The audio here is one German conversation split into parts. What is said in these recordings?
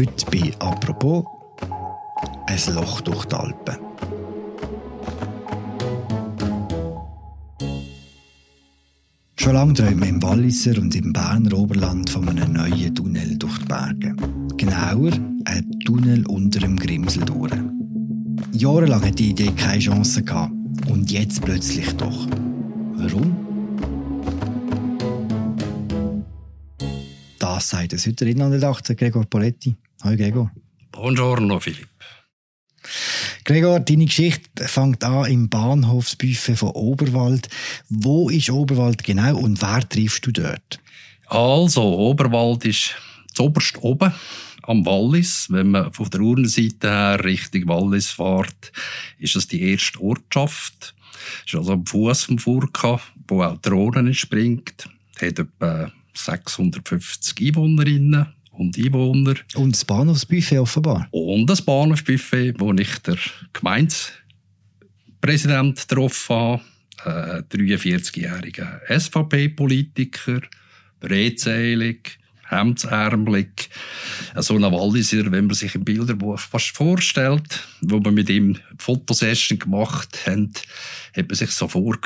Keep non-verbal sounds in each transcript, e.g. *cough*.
Heute bei «Apropos» ein Loch durch die Alpen. Schon lange träumen wir im Walliser und im Berner Oberland von einem neuen Tunnel durch die Berge. Genauer, ein Tunnel unter dem Grimsel durch. Jahrelang hat die Idee keine Chance gehabt. Und jetzt plötzlich doch. Das sagt es heute in 18 Gregor Poletti. Hallo Gregor. Buongiorno Philipp. Gregor, deine Geschichte fängt an im Bahnhofsbuffet von Oberwald. Wo ist Oberwald genau und wer triffst du dort? Also, Oberwald ist zuoberst oben am Wallis. Wenn man von der Urnenseite her Richtung Wallis fährt, ist das die erste Ortschaft. Das ist also am Fuß vom Furka, wo auch die Rhone entspringt. Hat etwa 650 Einwohnerinnen und Einwohner. Und das Bahnhofsbuffet offenbar. Und das Bahnhofsbuffet, wo ich der Gemeindepräsident getroffen habe, äh, 43-jähriger SVP-Politiker, redselig, hemdsärmelig. So ein Walliser, wenn man sich im Bilderbuch fast vorstellt, wo wir mit ihm Fotosession gemacht haben, hat man sich so vor,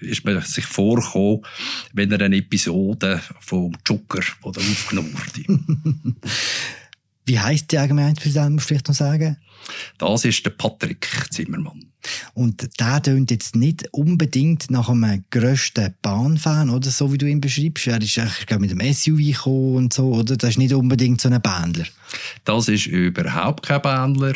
ist man sich vorgekommen, wenn er eine Episode vom Joker oder aufgenommen wurde. *laughs* Wie heisst die Allgemeinpräsident, musst du vielleicht noch sagen? Das ist der Patrick Zimmermann. Und der tönt jetzt nicht unbedingt nach einem grössten Bahnfan, oder so wie du ihn beschreibst. Er ist eigentlich mit dem SUV gekommen und so, oder? Das ist nicht unbedingt so ein Bändler. Das ist überhaupt kein Bändler.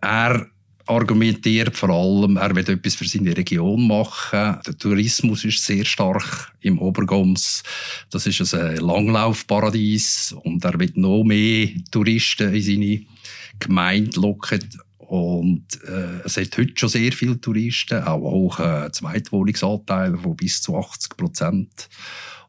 Er argumentiert vor allem, er will etwas für seine Region machen. Der Tourismus ist sehr stark im Obergoms. Das ist ein Langlaufparadies und er will noch mehr Touristen in seine Gemeinde locken. Und äh, es hat heute schon sehr viele Touristen, auch hohe äh, Zweitwohnungsanteile von bis zu 80 Prozent.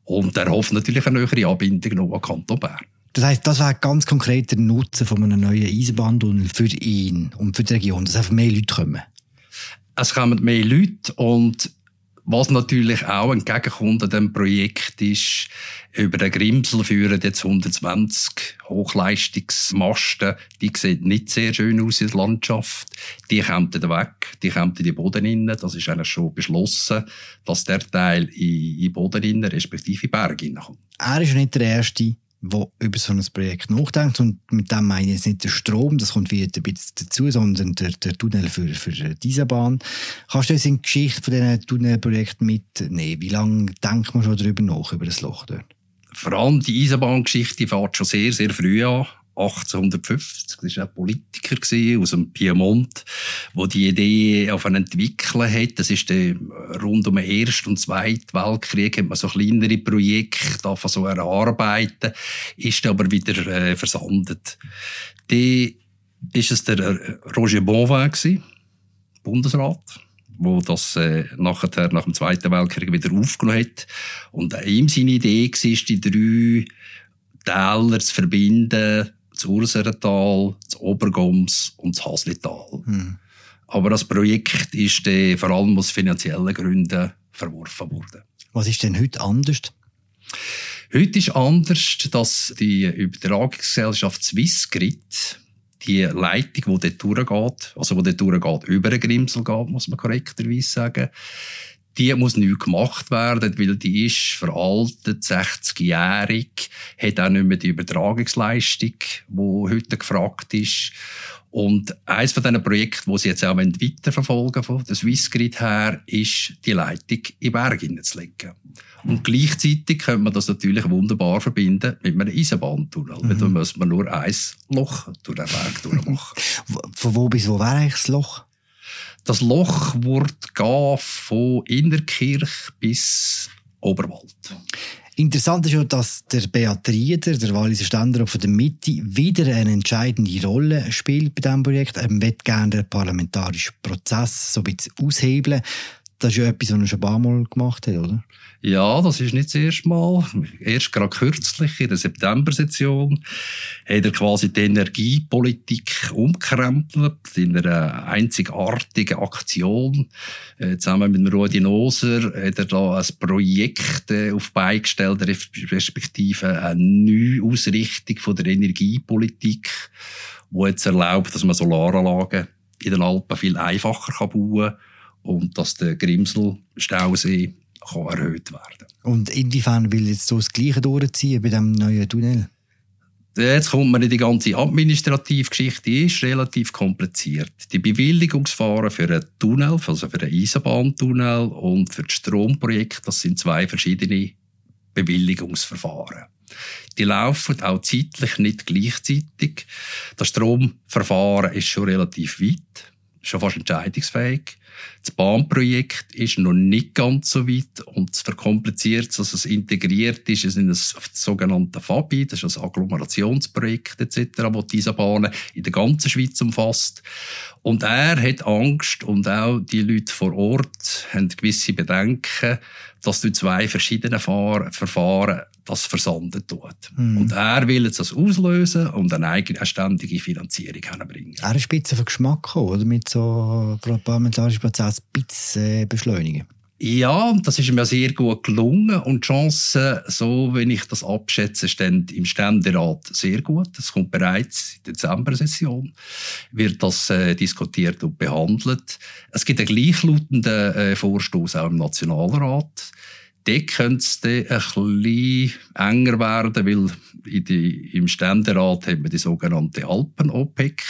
Und er hofft natürlich eine höhere Anbindung noch an Kanton Bern. Das heißt, das wäre ganz konkret der Nutzen von einem neuen Eisenbahntunnel für ihn und für die Region, dass einfach mehr Leute kommen. Es kommen mehr Leute und was natürlich auch entgegenkommt an diesem Projekt ist, über den Grimsel führen jetzt 120 Hochleistungsmasten. Die sehen nicht sehr schön aus in der Landschaft. Die kommen dann weg, die kommen in die Boden rein. Das ist eigentlich schon beschlossen, dass der Teil in, in Boden rein, respektive in Berge kommt. Er ist nicht der Erste, der über so ein Projekt nachdenkt. Und mit dem meine ich jetzt nicht der Strom, das kommt wieder ein bisschen dazu, sondern der, der Tunnel für, für diese Bahn. Kannst du uns in die Geschichte von diesen Tunnelprojekten mitnehmen? Wie lange denkt man schon darüber nach, über das Loch dort? Vor allem die Eisenbahngeschichte fährt schon sehr, sehr früh an. 1850. Das war ein Politiker aus dem Piemont, der die Idee auf entwickeln hat. Das ist dann rund um den Ersten und Zweiten Weltkrieg hat man so kleinere Projekte so erarbeiten, ist aber wieder äh, versandet. Die ist es der äh, Roger Bonvin Bundesrat wo das äh, nachher nach dem Zweiten Weltkrieg wieder aufgenommen hat. Und ihm seine Idee war, die drei Täler zu verbinden, das Urserental, das Obergoms und das Haslital. Hm. Aber das Projekt ist vor allem aus finanziellen Gründen verworfen worden. Was ist denn heute anders? Heute ist anders, dass die Übertragungsgesellschaft Swissgrid die Leitung, die dort durchgeht, also die dort durchgeht, über den Grimsel geht, muss man korrekterweise sagen, die muss neu gemacht werden, weil die ist veraltet, 60-jährig, hat auch nicht mehr die Übertragungsleistung, die heute gefragt ist. Und eines von diesen Projekten, die sie jetzt auch weiterverfolgen von der Swissgrid her, ist, die Leitung in Berge zu legen. Und gleichzeitig könnte man das natürlich wunderbar verbinden mit einem Eisenbahntunnel. Mhm. Da muss man nur ein Loch durch den Berg durchmachen. *laughs* Von wo bis wo wäre eigentlich das Loch? Das Loch wird gehen von Innerkirch bis Oberwald. Interessant ist ja, dass der Beat Rieder, der Walliser Ständerat von der Mitte, wieder eine entscheidende Rolle spielt bei diesem Projekt. Er will gerne den parlamentarischen Prozess so ein bisschen aushebeln. Das ist ja etwas, was er schon ein paar Mal gemacht hat, oder? Ja, das ist nicht das erste Mal. Erst gerade kürzlich, in der September-Session, hat er quasi die Energiepolitik umkrempelt in einer einzigartigen Aktion. Äh, zusammen mit Rudi Noser hat er da ein Projekt äh, auf beigestellt, respektive eine Neuausrichtung von der Energiepolitik, wo jetzt erlaubt, dass man Solaranlagen in den Alpen viel einfacher bauen kann und dass der Grimsel-Stausee kann erhöht werden Und inwiefern will jetzt so das Gleiche durchziehen bei dem neuen Tunnel? Jetzt kommt man in die ganze Administrativgeschichte, die ist relativ kompliziert. Die Bewilligungsfahren für einen Tunnel, also für einen Eisenbahntunnel und für das Stromprojekt, das sind zwei verschiedene Bewilligungsverfahren. Die laufen auch zeitlich nicht gleichzeitig. Das Stromverfahren ist schon relativ weit, schon fast entscheidungsfähig. Das Bahnprojekt ist noch nicht ganz so weit und es verkompliziert dass es integriert ist in das sogenannte FABI, das ist ein Agglomerationsprojekt etc., das diese Bahnen in der ganzen Schweiz umfasst. Und er hat Angst und auch die Leute vor Ort haben gewisse Bedenken, dass durch zwei verschiedene Verfahren das versandet tut. Mhm. Und er will jetzt das auslösen und eine eigenständige Finanzierung hinbringen. Er ist ein bisschen von Geschmack gekommen, oder? Mit so parlamentarischen Prozess ein bisschen beschleunigen. Ja, das ist mir sehr gut gelungen und die Chancen, so wenn ich das abschätze, stehen im Ständerat sehr gut. Es kommt bereits in der Dezember-Session, wird das äh, diskutiert und behandelt. Es gibt einen gleichlautenden äh, Vorstoß auch im Nationalrat dort könnte es dann ein bisschen enger werden, weil die, im Ständerat haben wir die sogenannte Alpen-OPEC.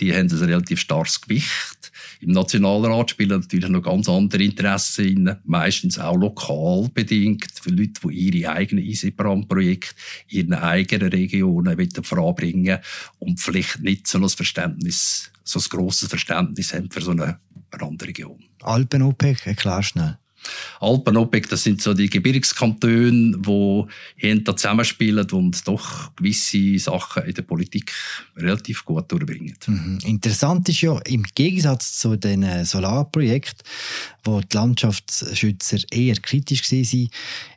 Die haben ein relativ starkes Gewicht. Im Nationalrat spielen natürlich noch ganz andere Interessen rein, meistens auch lokal bedingt, für Leute, die ihre eigenen Eisenbahnprojekte in ihren eigenen Regionen voranbringen und vielleicht nicht so ein Verständnis, so ein grosses Verständnis haben für so eine Randregion. Alpen-OPEC, erklär schnell. Alpen-OPEC, das sind so die Gebirgskantone, die hinter zusammenspielen und doch gewisse Sachen in der Politik relativ gut durchbringen. Mhm. Interessant ist ja, im Gegensatz zu den Solarprojekten, wo die Landschaftsschützer eher kritisch waren,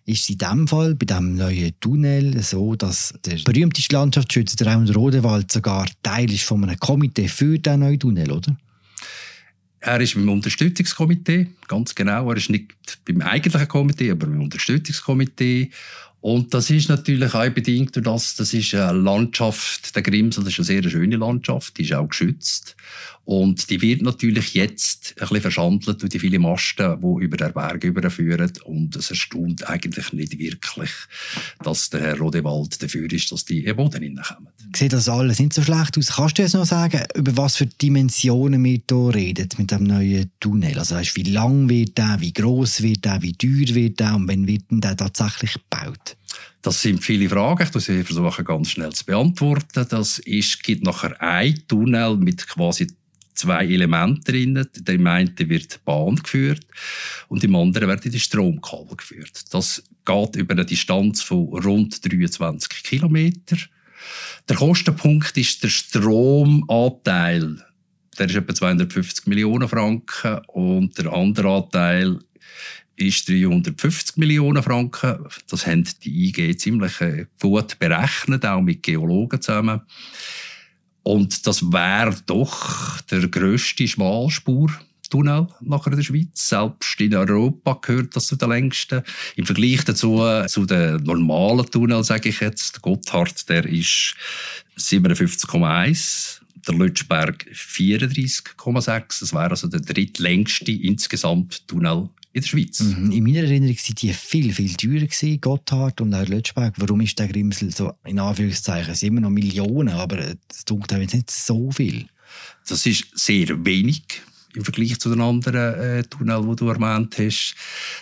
ist in diesem Fall, bei diesem neuen Tunnel, so, dass der berühmteste Landschaftsschützer, der Raimund Rodewald, sogar Teil ist von einem Komitee für diesen neuen Tunnel, oder? Er ist im Unterstützungskomitee, ganz genau. Er ist nicht beim eigentlichen Komitee, aber im Unterstützungskomitee. Und das ist natürlich auch bedingt durch das, das ist eine Landschaft, der Grimsel, das ist eine sehr schöne Landschaft, die ist auch geschützt. Und die wird natürlich jetzt ein bisschen verschandelt durch die vielen Masten, die über den Berg überführen. Und es erstaunt eigentlich nicht wirklich, dass der Herr Rodewald dafür ist, dass die in den Boden hineinkommen. Sieht das alles nicht so schlecht aus? Kannst du jetzt noch sagen, über was für Dimensionen wir hier reden mit dem neuen Tunnel? Also weißt, wie lang wird der, wie groß wird der, wie teuer wird der und wann wird denn der tatsächlich gebaut? Das sind viele Fragen. Ich versuche ganz schnell zu beantworten. Das ist, gibt nachher ein Tunnel mit quasi zwei Elemente drin. Im einen wird die Bahn geführt und im anderen werden die Stromkabel geführt. Das geht über eine Distanz von rund 23 Kilometer. Der Kostenpunkt ist der Stromanteil. Der ist etwa 250 Millionen Franken und der andere Anteil ist 350 Millionen Franken. Das haben die IG ziemlich äh, gut berechnet, auch mit Geologen zusammen. Und das wäre doch der grösste Schmalspurtunnel nach der Schweiz. Selbst in Europa gehört das zu den längsten. Im Vergleich dazu zu den normalen Tunnel, sage ich jetzt, der Gotthard, der ist 57,1 der Lötschberg 34,6. Das wäre also der drittlängste insgesamt Tunnel in der Schweiz. Mhm. In meiner Erinnerung waren die viel, viel teurer gewesen, Gotthard und auch Lötschberg. Warum ist der Grimsel so, in Anführungszeichen, es sind immer noch Millionen, aber es jetzt nicht so viel. Das ist sehr wenig im Vergleich zu den anderen äh, Tunneln, die du erwähnt hast.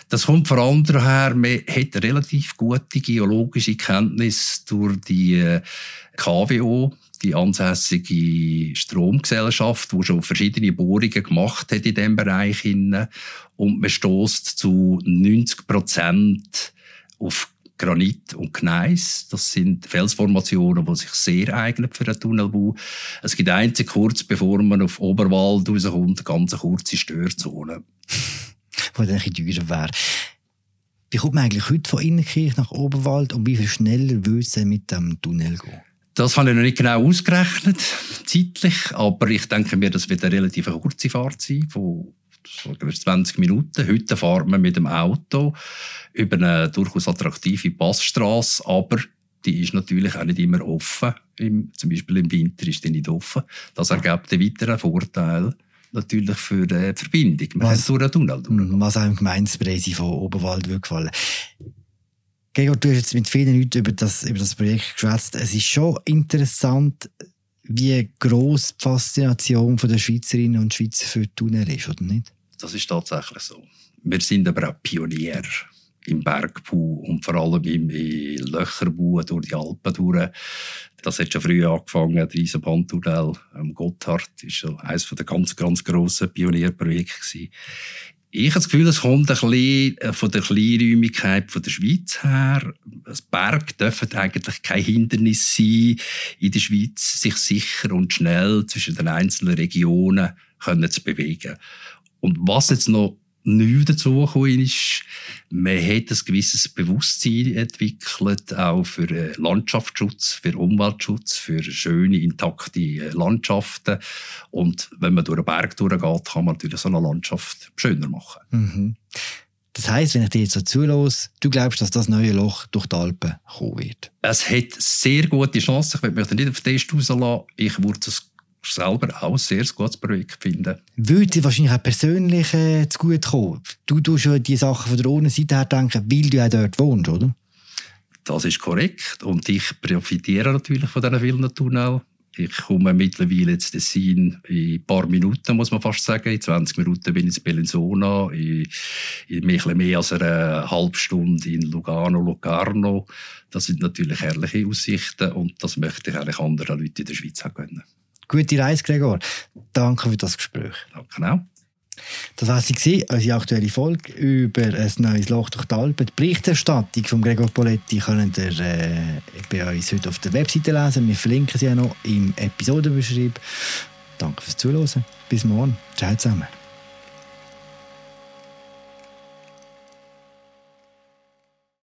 Das kommt vor allem daher, man hat relativ gute geologische Kenntnis durch die äh, KWO, die ansässige Stromgesellschaft, die schon verschiedene Bohrungen gemacht hat in diesem Bereich. Und man stößt zu 90 Prozent auf Granit und Gneis. Das sind Felsformationen, die sich sehr eignen für einen Tunnelbau. Es gibt einzig kurz, bevor man auf Oberwald rauskommt, ganz kurze Störzone. *laughs* wo dann ein teurer wäre. Wie kommt man eigentlich heute von Innenkirch nach Oberwald und wie viel schneller würde es mit dem Tunnel gehen? Das habe ich noch nicht genau ausgerechnet, zeitlich, aber ich denke mir, das wird eine relativ kurze Fahrt sein, von 20 Minuten. Heute fahren wir mit dem Auto über eine durchaus attraktive Passstraße, aber die ist natürlich auch nicht immer offen. Im, zum Beispiel im Winter ist die nicht offen. Das ergibt einen weiteren Vorteil natürlich für die Verbindung. Man was, durch den Tunnel durch. Was einem Gemeinspreise von Oberwald würde gefallen. Gregor, du hast jetzt mit vielen Leuten über das, über das Projekt geschwätzt. Es ist schon interessant, wie gross die Faszination der Schweizerinnen und Schweizer für Tunnel ist, oder nicht? Das ist tatsächlich so. Wir sind aber auch Pionier im Bergbau und vor allem im Löcherbau durch die Alpen durch. Das hat schon früh angefangen, der Eisenbahntunnel am Gotthard war schon eines der ganz, ganz grossen Pionierprojekte. Ich habe das Gefühl, es kommt ein bisschen äh, von der Kleinräumigkeit von der Schweiz her. Das Berg dürfen eigentlich kein Hindernis sein, in der Schweiz sich sicher und schnell zwischen den einzelnen Regionen können zu bewegen. Und was jetzt noch neu dazugekommen ist, man hat ein gewisses Bewusstsein entwickelt, auch für äh, Landschaftsschutz, für Umweltschutz, für schöne, intakte äh, Landschaften. Und wenn man durch einen Berg durchgeht, kann man natürlich so eine Landschaft schöner machen. Mhm. Das heisst, wenn ich dir jetzt so zulasse, du glaubst, dass das neue Loch durch die Alpen kommen wird? Es hat sehr gute Chancen. Ich möchte nicht auf den Test rauslassen. Ich würde es selber auch ein sehr gutes Projekt finden. Würde dir wahrscheinlich auch persönlich äh, zu gut kommen. Du tust ja die Sachen von der ohne Seite her denken, weil du auch dort wohnst, oder? Das ist korrekt. Und ich profitiere natürlich von diesen vielen Tunneln. Ich komme mittlerweile Tessin in ein paar Minuten, muss man fast sagen. In 20 Minuten bin ich in Bellinzona, in, in mehr als eine halbe Stunde in Lugano, Locarno. Das sind natürlich herrliche Aussichten und das möchte ich eigentlich anderen Leuten in der Schweiz auch gönnen. Gute Reise, Gregor. Danke für das Gespräch. Danke auch. Das war sie, unsere aktuelle Folge über ein neues Loch durch die Alpen. Die Berichterstattung von Gregor Poletti könnt ihr äh, bei uns heute auf der Webseite lesen. Wir verlinken sie ja noch im Episodenbeschrieb. Danke fürs Zuhören. Bis morgen. Ciao zusammen.